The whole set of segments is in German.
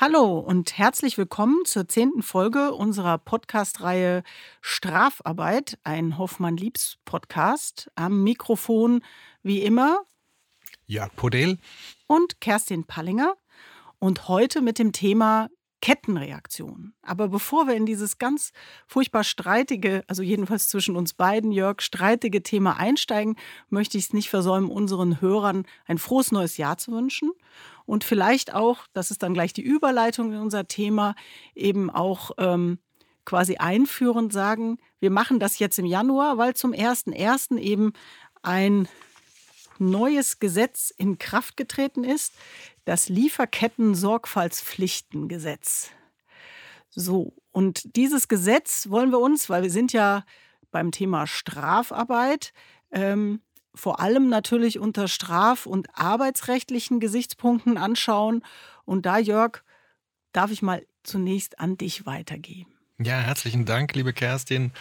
Hallo und herzlich willkommen zur zehnten Folge unserer Podcast-Reihe Strafarbeit, ein Hoffmann-Liebs-Podcast. Am Mikrofon wie immer Jörg Podel und Kerstin Pallinger. Und heute mit dem Thema Kettenreaktion. Aber bevor wir in dieses ganz furchtbar streitige, also jedenfalls zwischen uns beiden, Jörg, streitige Thema einsteigen, möchte ich es nicht versäumen, unseren Hörern ein frohes neues Jahr zu wünschen und vielleicht auch, das ist dann gleich die Überleitung in unser Thema, eben auch ähm, quasi einführend sagen, wir machen das jetzt im Januar, weil zum 1.1. eben ein neues Gesetz in Kraft getreten ist, das Lieferketten-Sorgfaltspflichtengesetz. So, und dieses Gesetz wollen wir uns, weil wir sind ja beim Thema Strafarbeit, ähm, vor allem natürlich unter straf- und arbeitsrechtlichen Gesichtspunkten anschauen. Und da, Jörg, darf ich mal zunächst an dich weitergeben. Ja, herzlichen Dank, liebe Kerstin.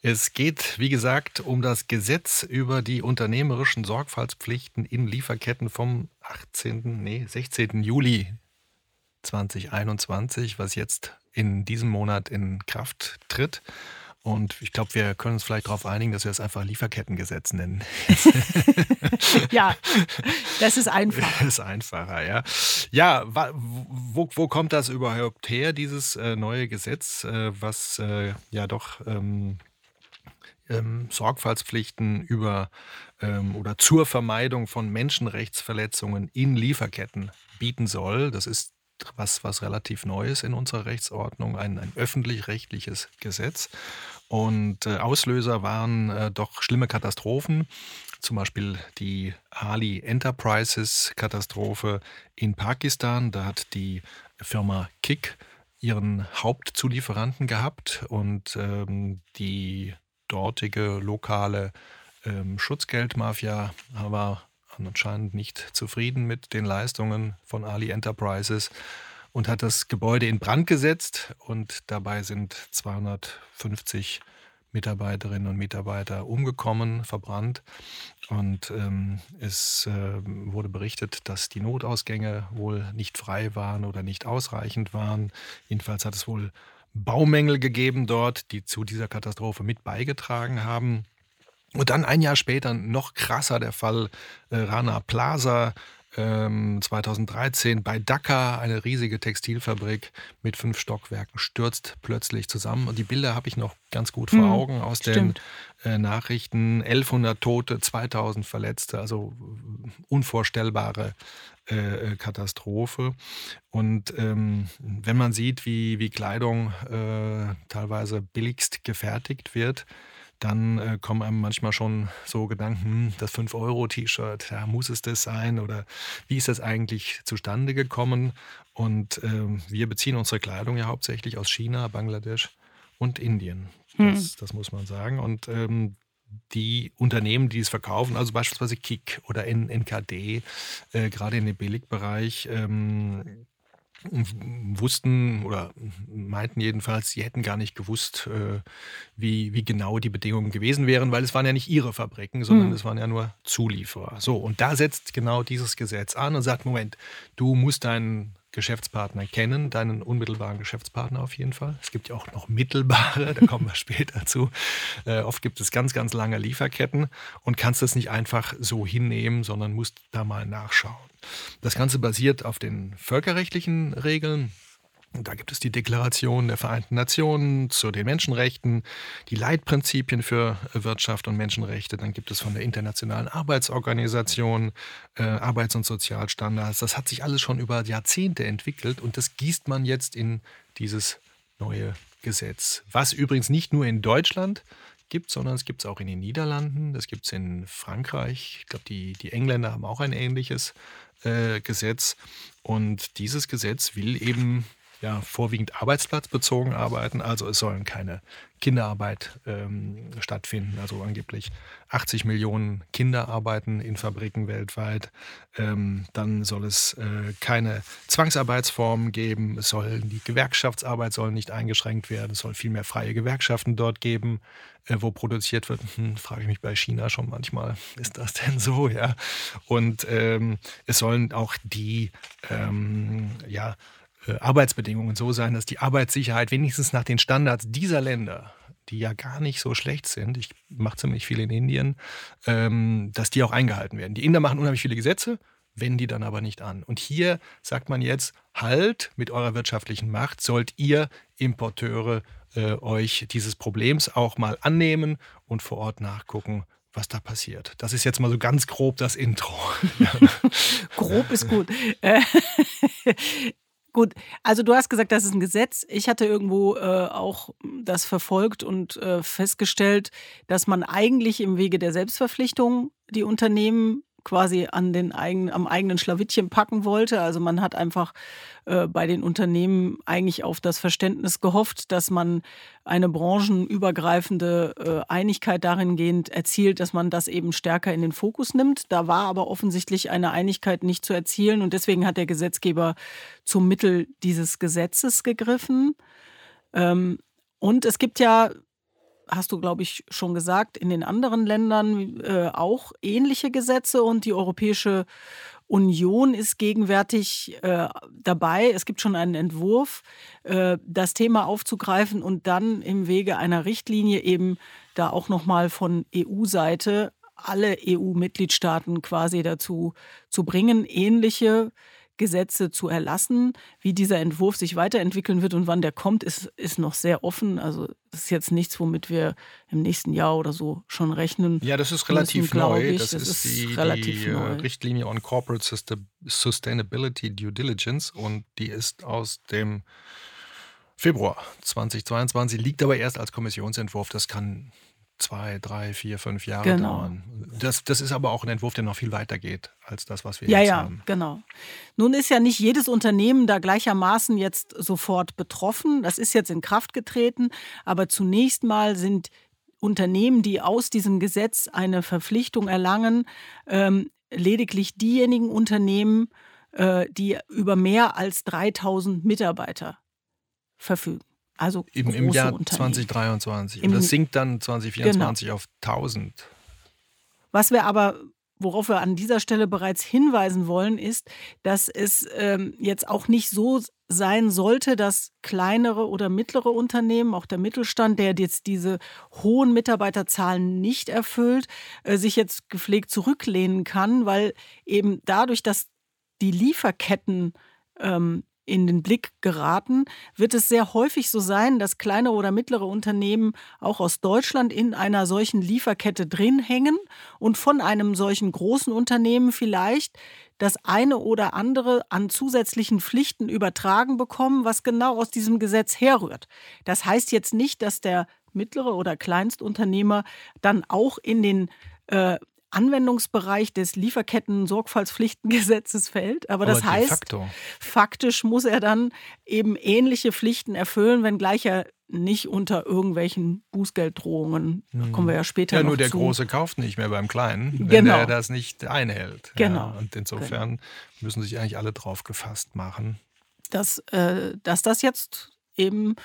Es geht, wie gesagt, um das Gesetz über die unternehmerischen Sorgfaltspflichten in Lieferketten vom 18., nee, 16. Juli 2021, was jetzt in diesem Monat in Kraft tritt. Und ich glaube, wir können uns vielleicht darauf einigen, dass wir es einfach Lieferkettengesetz nennen. ja, das ist einfacher. Das ist einfacher, ja. Ja, wo, wo kommt das überhaupt her, dieses äh, neue Gesetz, äh, was äh, ja doch ähm, ähm, Sorgfaltspflichten über ähm, oder zur Vermeidung von Menschenrechtsverletzungen in Lieferketten bieten soll? Das ist was, was relativ Neues in unserer Rechtsordnung, ein, ein öffentlich-rechtliches Gesetz. Und äh, Auslöser waren äh, doch schlimme Katastrophen, zum Beispiel die Ali Enterprises Katastrophe in Pakistan. Da hat die Firma Kik ihren Hauptzulieferanten gehabt und ähm, die dortige lokale ähm, Schutzgeldmafia war anscheinend nicht zufrieden mit den Leistungen von Ali Enterprises und hat das Gebäude in Brand gesetzt und dabei sind 250 Mitarbeiterinnen und Mitarbeiter umgekommen, verbrannt. Und ähm, es äh, wurde berichtet, dass die Notausgänge wohl nicht frei waren oder nicht ausreichend waren. Jedenfalls hat es wohl Baumängel gegeben dort, die zu dieser Katastrophe mit beigetragen haben. Und dann ein Jahr später noch krasser der Fall äh, Rana Plaza. 2013 ähm, bei Dhaka, eine riesige Textilfabrik mit fünf Stockwerken, stürzt plötzlich zusammen. Und die Bilder habe ich noch ganz gut vor hm, Augen aus Stimmt. den äh, Nachrichten. 1100 Tote, 2000 Verletzte, also unvorstellbare äh, Katastrophe. Und ähm, wenn man sieht, wie, wie Kleidung äh, teilweise billigst gefertigt wird, dann äh, kommen einem manchmal schon so Gedanken, hm, das 5-Euro-T-Shirt, ja, muss es das sein oder wie ist das eigentlich zustande gekommen? Und äh, wir beziehen unsere Kleidung ja hauptsächlich aus China, Bangladesch und Indien. Hm. Das, hm. das muss man sagen. Und ähm, die Unternehmen, die es verkaufen, also beispielsweise Kik oder NKD, äh, gerade in dem Billigbereich, ähm, wussten oder meinten jedenfalls, sie hätten gar nicht gewusst, äh, wie, wie genau die Bedingungen gewesen wären, weil es waren ja nicht ihre Fabriken, sondern mhm. es waren ja nur Zulieferer. So, und da setzt genau dieses Gesetz an und sagt, Moment, du musst deinen Geschäftspartner kennen, deinen unmittelbaren Geschäftspartner auf jeden Fall. Es gibt ja auch noch mittelbare, da kommen wir später zu. Äh, oft gibt es ganz, ganz lange Lieferketten und kannst das nicht einfach so hinnehmen, sondern musst da mal nachschauen. Das Ganze basiert auf den völkerrechtlichen Regeln. Da gibt es die Deklaration der Vereinten Nationen zu den Menschenrechten, die Leitprinzipien für Wirtschaft und Menschenrechte. Dann gibt es von der Internationalen Arbeitsorganisation äh, Arbeits- und Sozialstandards. Das hat sich alles schon über Jahrzehnte entwickelt und das gießt man jetzt in dieses neue Gesetz. Was übrigens nicht nur in Deutschland gibt, sondern es gibt es auch in den Niederlanden, das gibt es in Frankreich. Ich glaube, die, die Engländer haben auch ein ähnliches äh, Gesetz. Und dieses Gesetz will eben ja, vorwiegend arbeitsplatzbezogen arbeiten. Also es sollen keine Kinderarbeit ähm, stattfinden. Also angeblich 80 Millionen Kinder arbeiten in Fabriken weltweit. Ähm, dann soll es äh, keine Zwangsarbeitsformen geben. Es soll die Gewerkschaftsarbeit soll nicht eingeschränkt werden. Es soll viel mehr freie Gewerkschaften dort geben, äh, wo produziert wird. Hm, frage ich mich bei China schon manchmal, ist das denn so? Ja. Und ähm, es sollen auch die ähm, ja Arbeitsbedingungen so sein, dass die Arbeitssicherheit wenigstens nach den Standards dieser Länder die ja gar nicht so schlecht sind, ich mache ziemlich viel in Indien, ähm, dass die auch eingehalten werden. Die Inder machen unheimlich viele Gesetze, wenden die dann aber nicht an. Und hier sagt man jetzt, halt mit eurer wirtschaftlichen Macht, sollt ihr Importeure äh, euch dieses Problems auch mal annehmen und vor Ort nachgucken, was da passiert. Das ist jetzt mal so ganz grob das Intro. grob ist gut. Gut, also du hast gesagt, das ist ein Gesetz. Ich hatte irgendwo äh, auch das verfolgt und äh, festgestellt, dass man eigentlich im Wege der Selbstverpflichtung die Unternehmen quasi an den eigenen, am eigenen Schlawittchen packen wollte. Also man hat einfach äh, bei den Unternehmen eigentlich auf das Verständnis gehofft, dass man eine branchenübergreifende äh, Einigkeit gehend erzielt, dass man das eben stärker in den Fokus nimmt. Da war aber offensichtlich eine Einigkeit nicht zu erzielen und deswegen hat der Gesetzgeber zum Mittel dieses Gesetzes gegriffen. Ähm, und es gibt ja hast du, glaube ich, schon gesagt, in den anderen Ländern äh, auch ähnliche Gesetze und die Europäische Union ist gegenwärtig äh, dabei. Es gibt schon einen Entwurf, äh, das Thema aufzugreifen und dann im Wege einer Richtlinie eben da auch nochmal von EU-Seite alle EU-Mitgliedstaaten quasi dazu zu bringen, ähnliche Gesetze zu erlassen. Wie dieser Entwurf sich weiterentwickeln wird und wann der kommt, ist, ist noch sehr offen. Also das ist jetzt nichts, womit wir im nächsten Jahr oder so schon rechnen. Ja, das ist relativ müssen, neu. Das, das, ist, die, die äh, neu. Richtlinie on Corporate Sustainability Due Diligence und die ist aus dem Februar 2022, liegt aber erst als Kommissionsentwurf. Das kann zwei, drei, vier, fünf Jahre genau. dauern. Das, das ist aber auch ein Entwurf, der noch viel weiter geht als das, was wir ja, jetzt ja, haben. Ja, genau. Nun ist ja nicht jedes Unternehmen da gleichermaßen jetzt sofort betroffen. Das ist jetzt in Kraft getreten. Aber zunächst mal sind Unternehmen, die aus diesem Gesetz eine Verpflichtung erlangen, ähm, lediglich diejenigen Unternehmen, äh, die über mehr als 3000 Mitarbeiter verfügen. Also Eben im Jahr 2023. Und das sinkt dann 2024 genau. auf 1000. Was wir aber, worauf wir an dieser Stelle bereits hinweisen wollen, ist, dass es ähm, jetzt auch nicht so sein sollte, dass kleinere oder mittlere Unternehmen, auch der Mittelstand, der jetzt diese hohen Mitarbeiterzahlen nicht erfüllt, äh, sich jetzt gepflegt zurücklehnen kann, weil eben dadurch, dass die Lieferketten ähm, in den Blick geraten, wird es sehr häufig so sein, dass kleinere oder mittlere Unternehmen auch aus Deutschland in einer solchen Lieferkette drin hängen und von einem solchen großen Unternehmen vielleicht das eine oder andere an zusätzlichen Pflichten übertragen bekommen, was genau aus diesem Gesetz herrührt. Das heißt jetzt nicht, dass der mittlere oder Kleinstunternehmer dann auch in den äh, Anwendungsbereich des Lieferketten-Sorgfaltspflichtengesetzes fällt. Aber, Aber das heißt, facto. faktisch muss er dann eben ähnliche Pflichten erfüllen, wenngleich er nicht unter irgendwelchen Bußgelddrohungen, da hm. kommen wir ja später Ja, nur der zu. Große kauft nicht mehr beim Kleinen, wenn genau. er das nicht einhält. Genau. Ja, und insofern genau. müssen sich eigentlich alle drauf gefasst machen. Dass, äh, dass das jetzt eben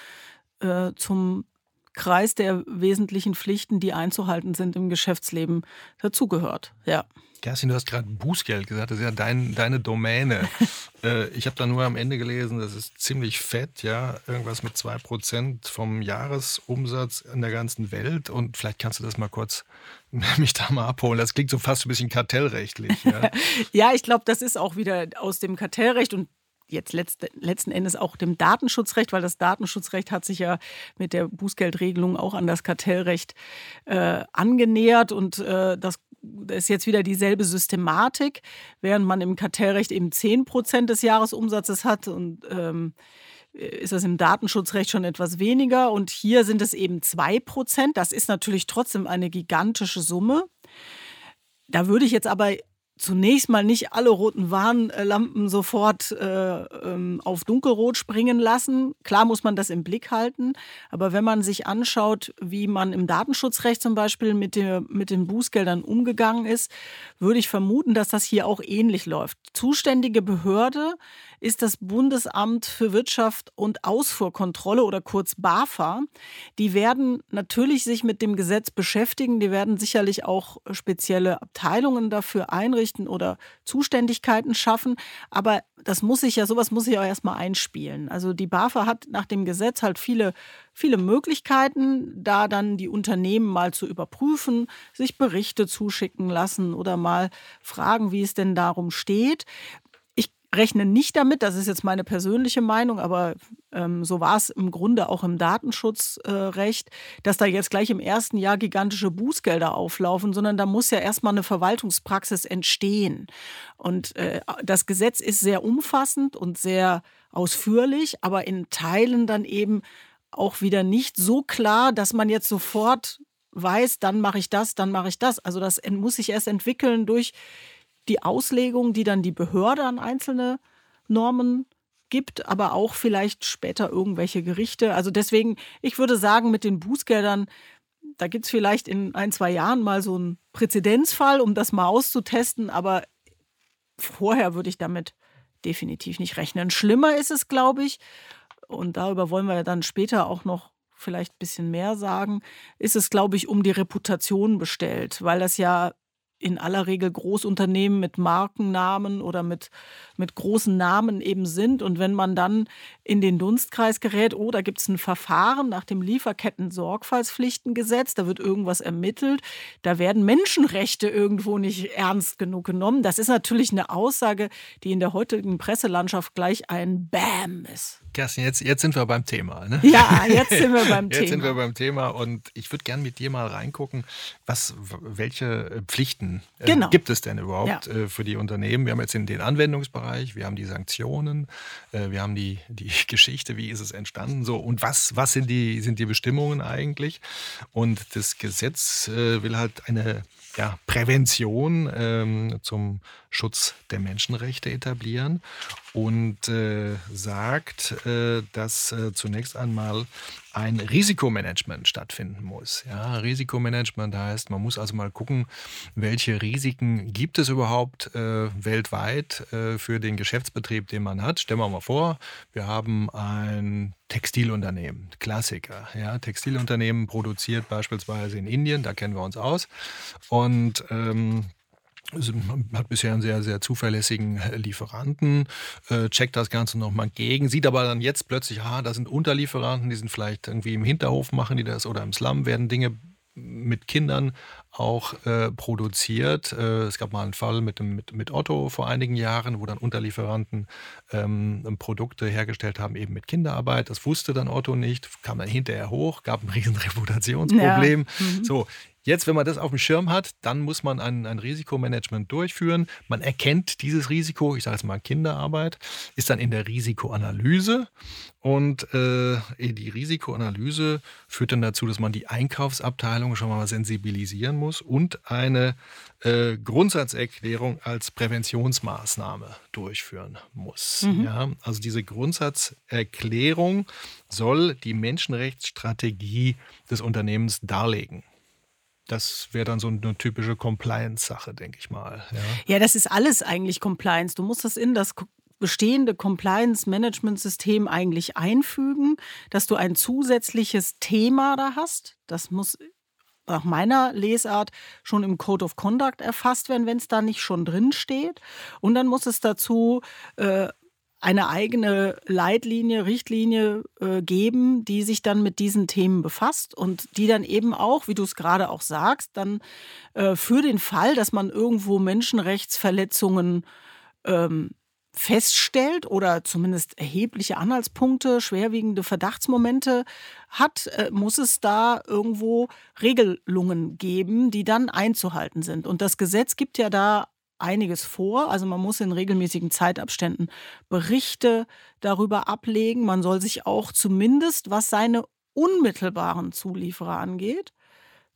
äh, zum Kreis der wesentlichen Pflichten, die einzuhalten sind im Geschäftsleben, dazugehört. Ja. Kerstin, du hast gerade Bußgeld gesagt, das ist ja dein, deine Domäne. äh, ich habe da nur am Ende gelesen, das ist ziemlich fett, ja, irgendwas mit 2% vom Jahresumsatz in der ganzen Welt. Und vielleicht kannst du das mal kurz mich da mal abholen. Das klingt so fast ein bisschen kartellrechtlich. Ja, ja ich glaube, das ist auch wieder aus dem Kartellrecht und jetzt letzte, letzten Endes auch dem Datenschutzrecht, weil das Datenschutzrecht hat sich ja mit der Bußgeldregelung auch an das Kartellrecht äh, angenähert und äh, das ist jetzt wieder dieselbe Systematik, während man im Kartellrecht eben 10 Prozent des Jahresumsatzes hat und ähm, ist das im Datenschutzrecht schon etwas weniger und hier sind es eben 2 Prozent. Das ist natürlich trotzdem eine gigantische Summe. Da würde ich jetzt aber zunächst mal nicht alle roten Warnlampen sofort äh, ähm, auf dunkelrot springen lassen. Klar muss man das im Blick halten, aber wenn man sich anschaut, wie man im Datenschutzrecht zum Beispiel mit, der, mit den Bußgeldern umgegangen ist, würde ich vermuten, dass das hier auch ähnlich läuft. Zuständige Behörde ist das Bundesamt für Wirtschaft und Ausfuhrkontrolle oder kurz BAFA. Die werden natürlich sich mit dem Gesetz beschäftigen. Die werden sicherlich auch spezielle Abteilungen dafür einrichten oder Zuständigkeiten schaffen. Aber das muss sich ja, sowas muss sich auch erstmal einspielen. Also die BAFA hat nach dem Gesetz halt viele viele Möglichkeiten, da dann die Unternehmen mal zu überprüfen, sich Berichte zuschicken lassen oder mal fragen, wie es denn darum steht. Ich rechne nicht damit, das ist jetzt meine persönliche Meinung, aber ähm, so war es im Grunde auch im Datenschutzrecht, äh, dass da jetzt gleich im ersten Jahr gigantische Bußgelder auflaufen, sondern da muss ja erstmal eine Verwaltungspraxis entstehen. Und äh, das Gesetz ist sehr umfassend und sehr ausführlich, aber in Teilen dann eben auch wieder nicht so klar, dass man jetzt sofort weiß, dann mache ich das, dann mache ich das. Also das muss sich erst entwickeln durch die Auslegung, die dann die Behörde an einzelne Normen gibt, aber auch vielleicht später irgendwelche Gerichte. Also deswegen, ich würde sagen, mit den Bußgeldern, da gibt es vielleicht in ein, zwei Jahren mal so einen Präzedenzfall, um das mal auszutesten, aber vorher würde ich damit definitiv nicht rechnen. Schlimmer ist es, glaube ich, und darüber wollen wir ja dann später auch noch vielleicht ein bisschen mehr sagen, ist es, glaube ich, um die Reputation bestellt, weil das ja in aller Regel Großunternehmen mit Markennamen oder mit, mit großen Namen eben sind. Und wenn man dann in den Dunstkreis gerät, oh, da gibt es ein Verfahren nach dem Lieferketten-Sorgfaltspflichtengesetz, da wird irgendwas ermittelt, da werden Menschenrechte irgendwo nicht ernst genug genommen. Das ist natürlich eine Aussage, die in der heutigen Presselandschaft gleich ein Bam ist. Kerstin, jetzt, jetzt sind wir beim Thema. Ne? Ja, jetzt sind wir beim jetzt Thema. Jetzt sind wir beim Thema und ich würde gerne mit dir mal reingucken, was, welche Pflichten äh, genau. gibt es denn überhaupt ja. äh, für die Unternehmen? Wir haben jetzt den, den Anwendungsbereich, wir haben die Sanktionen, äh, wir haben die, die Geschichte, wie ist es entstanden so und was, was sind, die, sind die Bestimmungen eigentlich? Und das Gesetz äh, will halt eine ja, Prävention ähm, zum Schutz der Menschenrechte etablieren und äh, sagt, äh, dass äh, zunächst einmal ein Risikomanagement stattfinden muss. Ja, Risikomanagement heißt, man muss also mal gucken, welche Risiken gibt es überhaupt äh, weltweit äh, für den Geschäftsbetrieb, den man hat. Stellen wir mal vor, wir haben ein Textilunternehmen, Klassiker. Ja, Textilunternehmen produziert beispielsweise in Indien, da kennen wir uns aus. Und ähm, hat bisher einen sehr, sehr zuverlässigen äh, Lieferanten, äh, checkt das Ganze nochmal gegen, sieht aber dann jetzt plötzlich, ah, da sind Unterlieferanten, die sind vielleicht irgendwie im Hinterhof machen die das oder im Slum werden Dinge mit Kindern auch äh, produziert. Äh, es gab mal einen Fall mit, dem, mit, mit Otto vor einigen Jahren, wo dann Unterlieferanten ähm, Produkte hergestellt haben, eben mit Kinderarbeit. Das wusste dann Otto nicht, kam dann hinterher hoch, gab ein riesen Reputationsproblem. Ja. Mhm. So, Jetzt, wenn man das auf dem Schirm hat, dann muss man ein, ein Risikomanagement durchführen. Man erkennt dieses Risiko, ich sage jetzt mal Kinderarbeit, ist dann in der Risikoanalyse. Und äh, die Risikoanalyse führt dann dazu, dass man die Einkaufsabteilung schon mal sensibilisieren muss und eine äh, Grundsatzerklärung als Präventionsmaßnahme durchführen muss. Mhm. Ja, also diese Grundsatzerklärung soll die Menschenrechtsstrategie des Unternehmens darlegen. Das wäre dann so eine typische Compliance-Sache, denke ich mal. Ja. ja, das ist alles eigentlich Compliance. Du musst das in das bestehende Compliance-Management-System eigentlich einfügen, dass du ein zusätzliches Thema da hast. Das muss nach meiner Lesart schon im Code of Conduct erfasst werden, wenn es da nicht schon drin steht. Und dann muss es dazu äh, eine eigene Leitlinie, Richtlinie äh, geben, die sich dann mit diesen Themen befasst und die dann eben auch, wie du es gerade auch sagst, dann äh, für den Fall, dass man irgendwo Menschenrechtsverletzungen ähm, feststellt oder zumindest erhebliche Anhaltspunkte, schwerwiegende Verdachtsmomente hat, äh, muss es da irgendwo Regelungen geben, die dann einzuhalten sind. Und das Gesetz gibt ja da einiges vor. Also man muss in regelmäßigen Zeitabständen Berichte darüber ablegen. Man soll sich auch zumindest, was seine unmittelbaren Zulieferer angeht,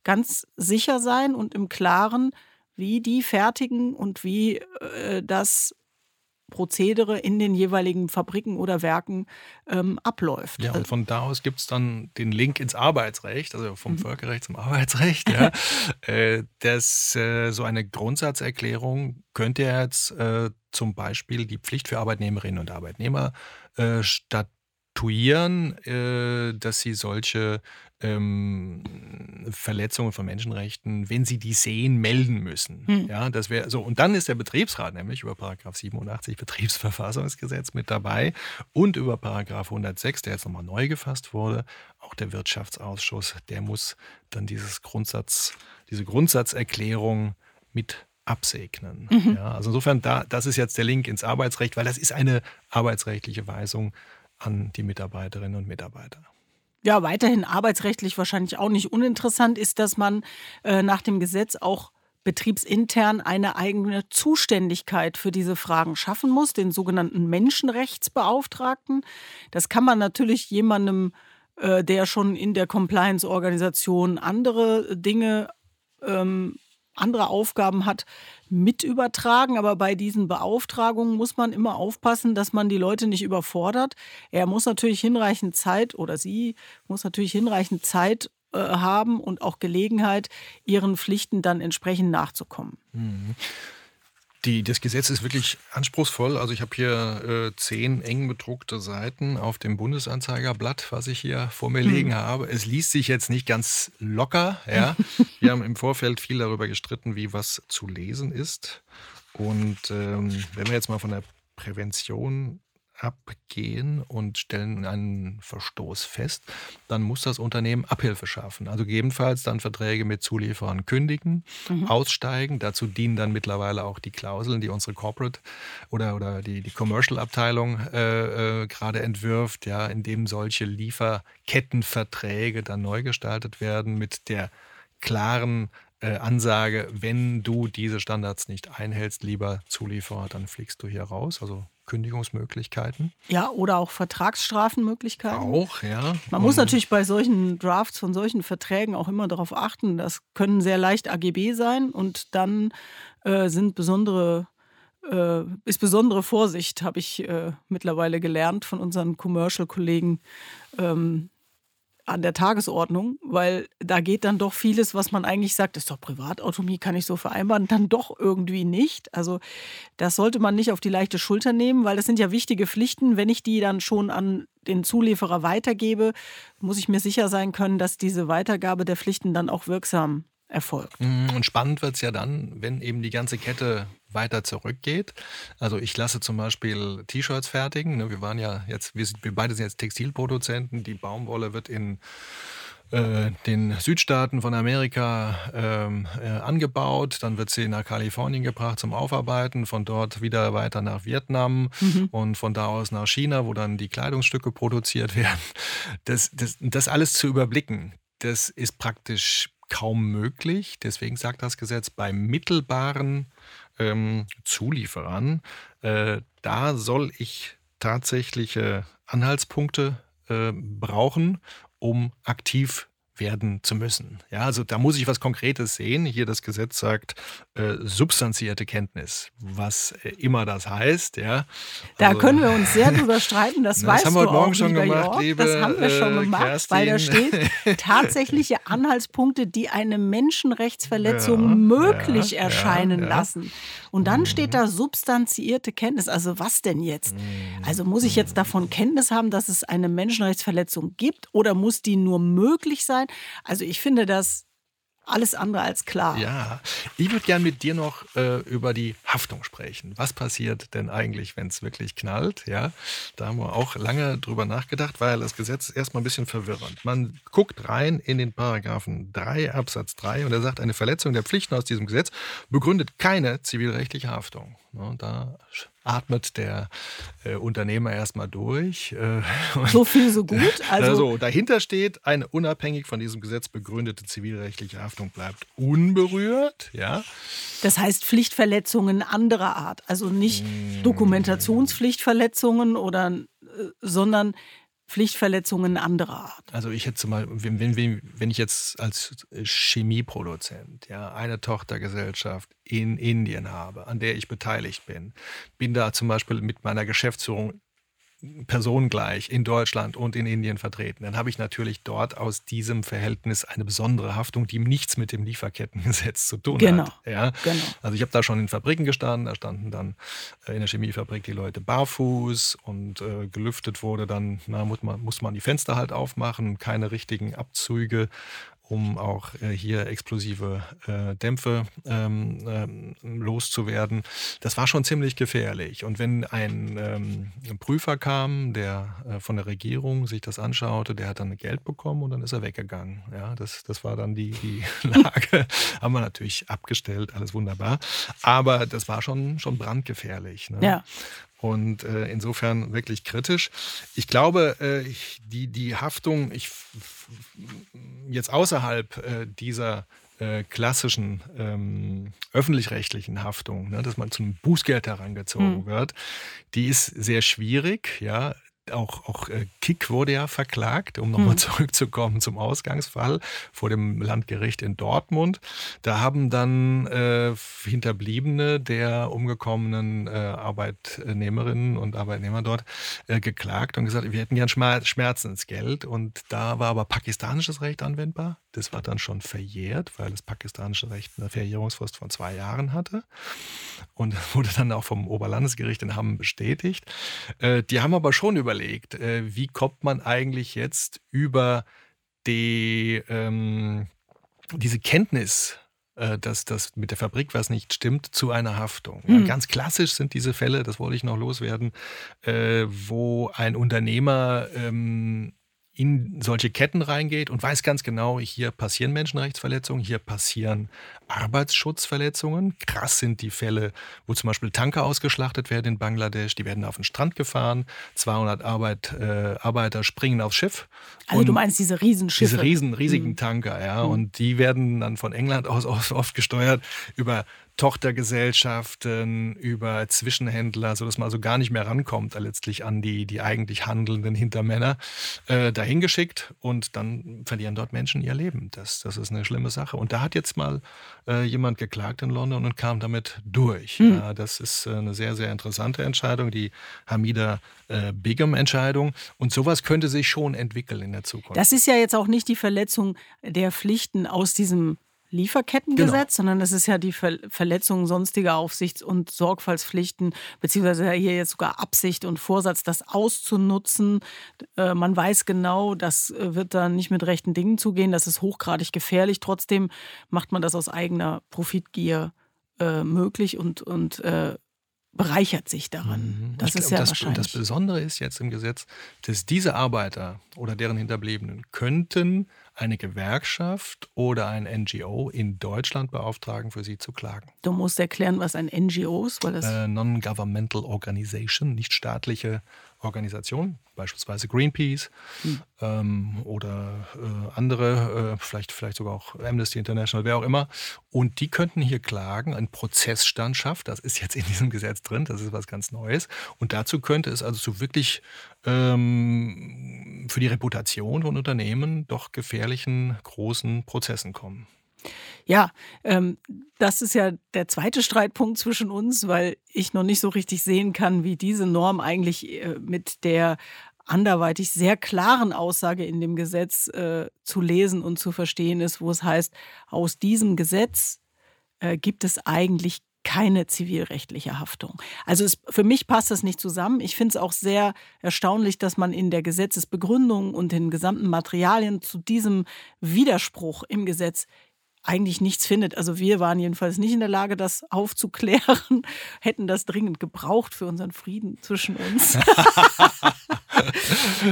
ganz sicher sein und im Klaren, wie die fertigen und wie äh, das Prozedere in den jeweiligen Fabriken oder Werken ähm, abläuft. Ja, und von da aus gibt es dann den Link ins Arbeitsrecht, also vom mhm. Völkerrecht zum Arbeitsrecht. Ja. äh, das, äh, so eine Grundsatzerklärung könnte jetzt äh, zum Beispiel die Pflicht für Arbeitnehmerinnen und Arbeitnehmer äh, statuieren, äh, dass sie solche ähm, Verletzungen von Menschenrechten, wenn sie die sehen, melden müssen. Hm. Ja, das wäre so. Und dann ist der Betriebsrat nämlich über Paragraph 87 Betriebsverfassungsgesetz mit dabei und über Paragraph 106, der jetzt nochmal neu gefasst wurde, auch der Wirtschaftsausschuss, der muss dann dieses Grundsatz, diese Grundsatzerklärung mit absegnen. Mhm. Ja, also insofern, da, das ist jetzt der Link ins Arbeitsrecht, weil das ist eine arbeitsrechtliche Weisung an die Mitarbeiterinnen und Mitarbeiter. Ja, weiterhin arbeitsrechtlich wahrscheinlich auch nicht uninteressant ist, dass man äh, nach dem Gesetz auch betriebsintern eine eigene Zuständigkeit für diese Fragen schaffen muss, den sogenannten Menschenrechtsbeauftragten. Das kann man natürlich jemandem, äh, der schon in der Compliance-Organisation andere Dinge ähm, andere Aufgaben hat, mit übertragen. Aber bei diesen Beauftragungen muss man immer aufpassen, dass man die Leute nicht überfordert. Er muss natürlich hinreichend Zeit oder sie muss natürlich hinreichend Zeit äh, haben und auch Gelegenheit, ihren Pflichten dann entsprechend nachzukommen. Mhm. Die, das Gesetz ist wirklich anspruchsvoll. Also ich habe hier äh, zehn eng bedruckte Seiten auf dem Bundesanzeigerblatt, was ich hier vor mir hm. liegen habe. Es liest sich jetzt nicht ganz locker. Ja. Wir haben im Vorfeld viel darüber gestritten, wie was zu lesen ist. Und ähm, wenn wir jetzt mal von der Prävention abgehen und stellen einen Verstoß fest, dann muss das Unternehmen Abhilfe schaffen. Also gegebenenfalls dann Verträge mit Zulieferern kündigen, mhm. aussteigen. Dazu dienen dann mittlerweile auch die Klauseln, die unsere Corporate oder, oder die, die Commercial-Abteilung äh, äh, gerade entwirft, ja, in dem solche Lieferkettenverträge dann neu gestaltet werden mit der klaren äh, Ansage, wenn du diese Standards nicht einhältst, lieber Zulieferer, dann fliegst du hier raus. Also Kündigungsmöglichkeiten. Ja, oder auch Vertragsstrafenmöglichkeiten. Auch, ja. Man muss natürlich bei solchen Drafts von solchen Verträgen auch immer darauf achten, das können sehr leicht AGB sein und dann äh, sind besondere äh, ist besondere Vorsicht, habe ich äh, mittlerweile gelernt von unseren Commercial-Kollegen, ähm, an der Tagesordnung, weil da geht dann doch vieles, was man eigentlich sagt, ist doch Privatautomie, kann ich so vereinbaren, dann doch irgendwie nicht. Also das sollte man nicht auf die leichte Schulter nehmen, weil das sind ja wichtige Pflichten. Wenn ich die dann schon an den Zulieferer weitergebe, muss ich mir sicher sein können, dass diese Weitergabe der Pflichten dann auch wirksam erfolgt. Mhm, und spannend wird es ja dann, wenn eben die ganze Kette weiter zurückgeht. Also ich lasse zum Beispiel T-Shirts fertigen. Ne, wir waren ja jetzt, wir, sind, wir beide sind jetzt Textilproduzenten. Die Baumwolle wird in äh, den Südstaaten von Amerika ähm, äh, angebaut, dann wird sie nach Kalifornien gebracht zum Aufarbeiten, von dort wieder weiter nach Vietnam mhm. und von da aus nach China, wo dann die Kleidungsstücke produziert werden. Das, das, das alles zu überblicken, das ist praktisch kaum möglich. Deswegen sagt das Gesetz, bei mittelbaren ähm, Zulieferern, äh, da soll ich tatsächliche Anhaltspunkte äh, brauchen, um aktiv werden zu müssen. Ja, also da muss ich was Konkretes sehen. Hier das Gesetz sagt äh, substanzierte Kenntnis, was äh, immer das heißt. Ja, da also, können wir uns sehr drüber streiten. Das, das weißt haben wir heute Morgen schon gemacht, liebe, Das haben wir schon äh, gemacht, Kerstin. weil da steht tatsächliche Anhaltspunkte, die eine Menschenrechtsverletzung ja, möglich ja, erscheinen ja, lassen. Und dann mhm. steht da substanzierte Kenntnis. Also was denn jetzt? Mhm. Also muss ich jetzt davon Kenntnis haben, dass es eine Menschenrechtsverletzung gibt oder muss die nur möglich sein? Also ich finde das alles andere als klar. Ja, ich würde gerne mit dir noch äh, über die Haftung sprechen. Was passiert denn eigentlich, wenn es wirklich knallt? Ja, da haben wir auch lange drüber nachgedacht, weil das Gesetz ist erstmal ein bisschen verwirrend. Man guckt rein in den Paragraphen 3 Absatz 3 und er sagt, eine Verletzung der Pflichten aus diesem Gesetz begründet keine zivilrechtliche Haftung. Und da atmet der äh, Unternehmer erstmal durch. Äh, so viel, so gut. Also, also dahinter steht, eine unabhängig von diesem Gesetz begründete zivilrechtliche Haftung bleibt unberührt. Ja. Das heißt Pflichtverletzungen anderer Art, also nicht mmh. Dokumentationspflichtverletzungen oder, äh, sondern Pflichtverletzungen anderer Art. Also ich hätte mal, wenn, wenn, wenn ich jetzt als Chemieproduzent ja, eine Tochtergesellschaft in Indien habe, an der ich beteiligt bin, bin da zum Beispiel mit meiner Geschäftsführung personengleich in Deutschland und in Indien vertreten, dann habe ich natürlich dort aus diesem Verhältnis eine besondere Haftung, die nichts mit dem Lieferkettengesetz zu tun genau, hat. Ja? Genau. Also ich habe da schon in Fabriken gestanden, da standen dann äh, in der Chemiefabrik die Leute barfuß und äh, gelüftet wurde dann, na, muss man, muss man die Fenster halt aufmachen, keine richtigen Abzüge um auch äh, hier explosive äh, Dämpfe ähm, ähm, loszuwerden. Das war schon ziemlich gefährlich. Und wenn ein ähm, Prüfer kam, der äh, von der Regierung sich das anschaute, der hat dann Geld bekommen und dann ist er weggegangen. Ja, das, das war dann die, die Lage. Haben wir natürlich abgestellt, alles wunderbar. Aber das war schon, schon brandgefährlich. Ne? Ja. Und äh, insofern wirklich kritisch. Ich glaube, äh, die, die Haftung, ich jetzt außerhalb äh, dieser äh, klassischen ähm, öffentlich-rechtlichen Haftung, ne, dass man zum Bußgeld herangezogen mhm. wird, die ist sehr schwierig. Ja, auch, auch äh, Kick wurde ja verklagt, um nochmal mhm. zurückzukommen zum Ausgangsfall vor dem Landgericht in Dortmund. Da haben dann äh, Hinterbliebene der umgekommenen äh, Arbeitnehmerinnen und Arbeitnehmer dort äh, geklagt und gesagt, wir hätten gern Schmerzensgeld. Und da war aber pakistanisches Recht anwendbar. Das war dann schon verjährt, weil das pakistanische Recht eine Verjährungsfrist von zwei Jahren hatte. Und wurde dann auch vom Oberlandesgericht in Hamm bestätigt. Äh, die haben aber schon überlegt, überlegt, äh, wie kommt man eigentlich jetzt über die, ähm, diese Kenntnis, äh, dass das mit der Fabrik was nicht stimmt, zu einer Haftung. Mhm. Ja, ganz klassisch sind diese Fälle, das wollte ich noch loswerden, äh, wo ein Unternehmer ähm, in solche Ketten reingeht und weiß ganz genau, hier passieren Menschenrechtsverletzungen, hier passieren Arbeitsschutzverletzungen. Krass sind die Fälle, wo zum Beispiel Tanker ausgeschlachtet werden in Bangladesch, die werden auf den Strand gefahren, 200 Arbeit, äh, Arbeiter springen aufs Schiff. Also du meinst diese Riesenschiffe? Diese riesen, riesigen mhm. Tanker, ja. Mhm. Und die werden dann von England aus oft gesteuert über Tochtergesellschaften, über Zwischenhändler, sodass man also gar nicht mehr rankommt äh, letztlich an die, die eigentlich handelnden Hintermänner, äh, dahin geschickt und dann verlieren dort Menschen ihr Leben. Das, das ist eine schlimme Sache. Und da hat jetzt mal äh, jemand geklagt in London und kam damit durch. Mhm. Ja, das ist äh, eine sehr, sehr interessante Entscheidung, die Hamida äh, Begum-Entscheidung. Und sowas könnte sich schon entwickeln in der Zukunft. Das ist ja jetzt auch nicht die Verletzung der Pflichten aus diesem Lieferkettengesetz, genau. sondern das ist ja die Ver Verletzung sonstiger Aufsichts- und Sorgfaltspflichten, beziehungsweise hier jetzt sogar Absicht und Vorsatz, das auszunutzen. Äh, man weiß genau, das äh, wird dann nicht mit rechten Dingen zugehen, das ist hochgradig gefährlich. Trotzdem macht man das aus eigener Profitgier äh, möglich und, und äh, bereichert sich daran. Mhm. Das ich ist glaub, ja das, wahrscheinlich. Das Besondere ist jetzt im Gesetz, dass diese Arbeiter oder deren Hinterbliebenen könnten eine Gewerkschaft oder ein NGO in Deutschland beauftragen, für sie zu klagen. Du musst erklären, was ein NGO ist, weil das äh, Non-Governmental Organization, nicht staatliche Organisation, beispielsweise Greenpeace hm. ähm, oder äh, andere, äh, vielleicht, vielleicht sogar auch Amnesty International, wer auch immer. Und die könnten hier klagen, ein Prozessstandschaft, das ist jetzt in diesem Gesetz drin, das ist was ganz Neues. Und dazu könnte es also zu wirklich ähm, für die Reputation von Unternehmen doch gefährlichen großen Prozessen kommen. Ja, ähm, das ist ja der zweite Streitpunkt zwischen uns, weil ich noch nicht so richtig sehen kann, wie diese Norm eigentlich äh, mit der anderweitig sehr klaren Aussage in dem Gesetz äh, zu lesen und zu verstehen ist, wo es heißt, aus diesem Gesetz äh, gibt es eigentlich keine zivilrechtliche Haftung. Also es, für mich passt das nicht zusammen. Ich finde es auch sehr erstaunlich, dass man in der Gesetzesbegründung und den gesamten Materialien zu diesem Widerspruch im Gesetz eigentlich nichts findet. Also wir waren jedenfalls nicht in der Lage, das aufzuklären, hätten das dringend gebraucht für unseren Frieden zwischen uns.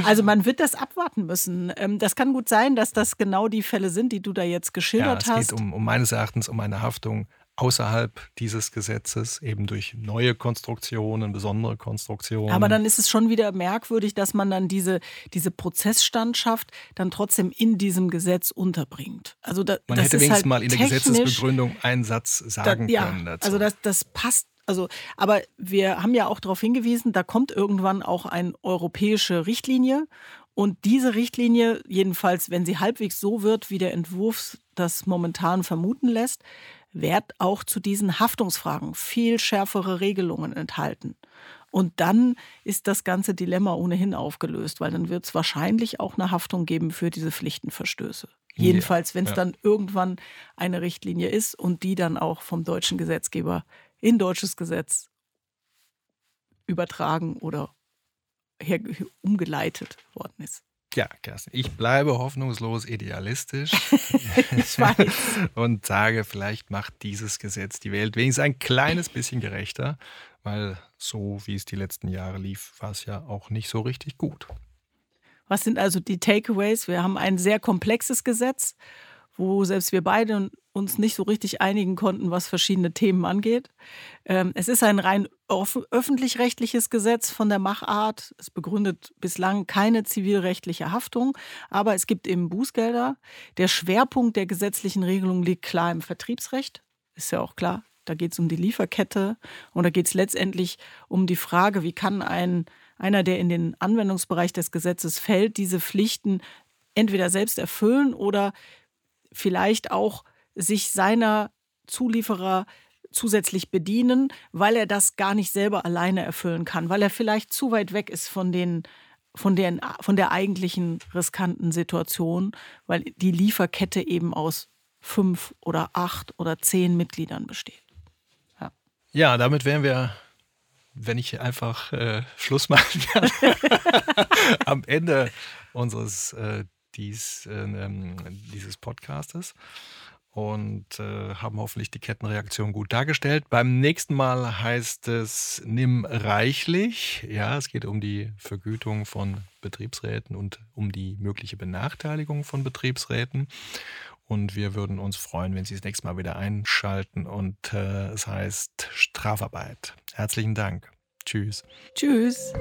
also man wird das abwarten müssen. Ähm, das kann gut sein, dass das genau die Fälle sind, die du da jetzt geschildert ja, es hast. Es geht um, um meines Erachtens um eine Haftung außerhalb dieses Gesetzes, eben durch neue Konstruktionen, besondere Konstruktionen. Aber dann ist es schon wieder merkwürdig, dass man dann diese, diese Prozessstandschaft dann trotzdem in diesem Gesetz unterbringt. Also da, man hätte wenigstens halt mal in der Gesetzesbegründung einen Satz sagen da, ja, können dazu. Also das, das passt also, aber wir haben ja auch darauf hingewiesen, da kommt irgendwann auch eine europäische Richtlinie Und diese Richtlinie, jedenfalls wenn sie halbwegs so wird, wie der Entwurf das momentan vermuten lässt, wird auch zu diesen Haftungsfragen viel schärfere Regelungen enthalten. Und dann ist das ganze Dilemma ohnehin aufgelöst, weil dann wird es wahrscheinlich auch eine Haftung geben für diese Pflichtenverstöße. Jedenfalls, wenn es ja. dann irgendwann eine Richtlinie ist und die dann auch vom deutschen Gesetzgeber in deutsches Gesetz übertragen oder umgeleitet worden ist. Ja, Kerstin, ich bleibe hoffnungslos idealistisch. ich weiß. und sage, vielleicht macht dieses Gesetz die Welt wenigstens ein kleines bisschen gerechter, weil so wie es die letzten Jahre lief, war es ja auch nicht so richtig gut. Was sind also die Takeaways? Wir haben ein sehr komplexes Gesetz, wo selbst wir beide uns nicht so richtig einigen konnten, was verschiedene Themen angeht. Ähm, es ist ein rein öffentlich-rechtliches Gesetz von der Machart. Es begründet bislang keine zivilrechtliche Haftung, aber es gibt eben Bußgelder. Der Schwerpunkt der gesetzlichen Regelung liegt klar im Vertriebsrecht. Ist ja auch klar. Da geht es um die Lieferkette und da geht es letztendlich um die Frage, wie kann ein, einer, der in den Anwendungsbereich des Gesetzes fällt, diese Pflichten entweder selbst erfüllen oder vielleicht auch sich seiner Zulieferer zusätzlich bedienen, weil er das gar nicht selber alleine erfüllen kann, weil er vielleicht zu weit weg ist von den von, den, von der eigentlichen riskanten Situation, weil die Lieferkette eben aus fünf oder acht oder zehn Mitgliedern besteht. Ja, ja damit wären wir, wenn ich einfach äh, Schluss machen kann, am Ende unseres äh, dies, äh, dieses Podcastes und äh, haben hoffentlich die Kettenreaktion gut dargestellt. Beim nächsten Mal heißt es Nimm reichlich. Ja, es geht um die Vergütung von Betriebsräten und um die mögliche Benachteiligung von Betriebsräten. Und wir würden uns freuen, wenn Sie das nächste Mal wieder einschalten. Und äh, es heißt Strafarbeit. Herzlichen Dank. Tschüss. Tschüss.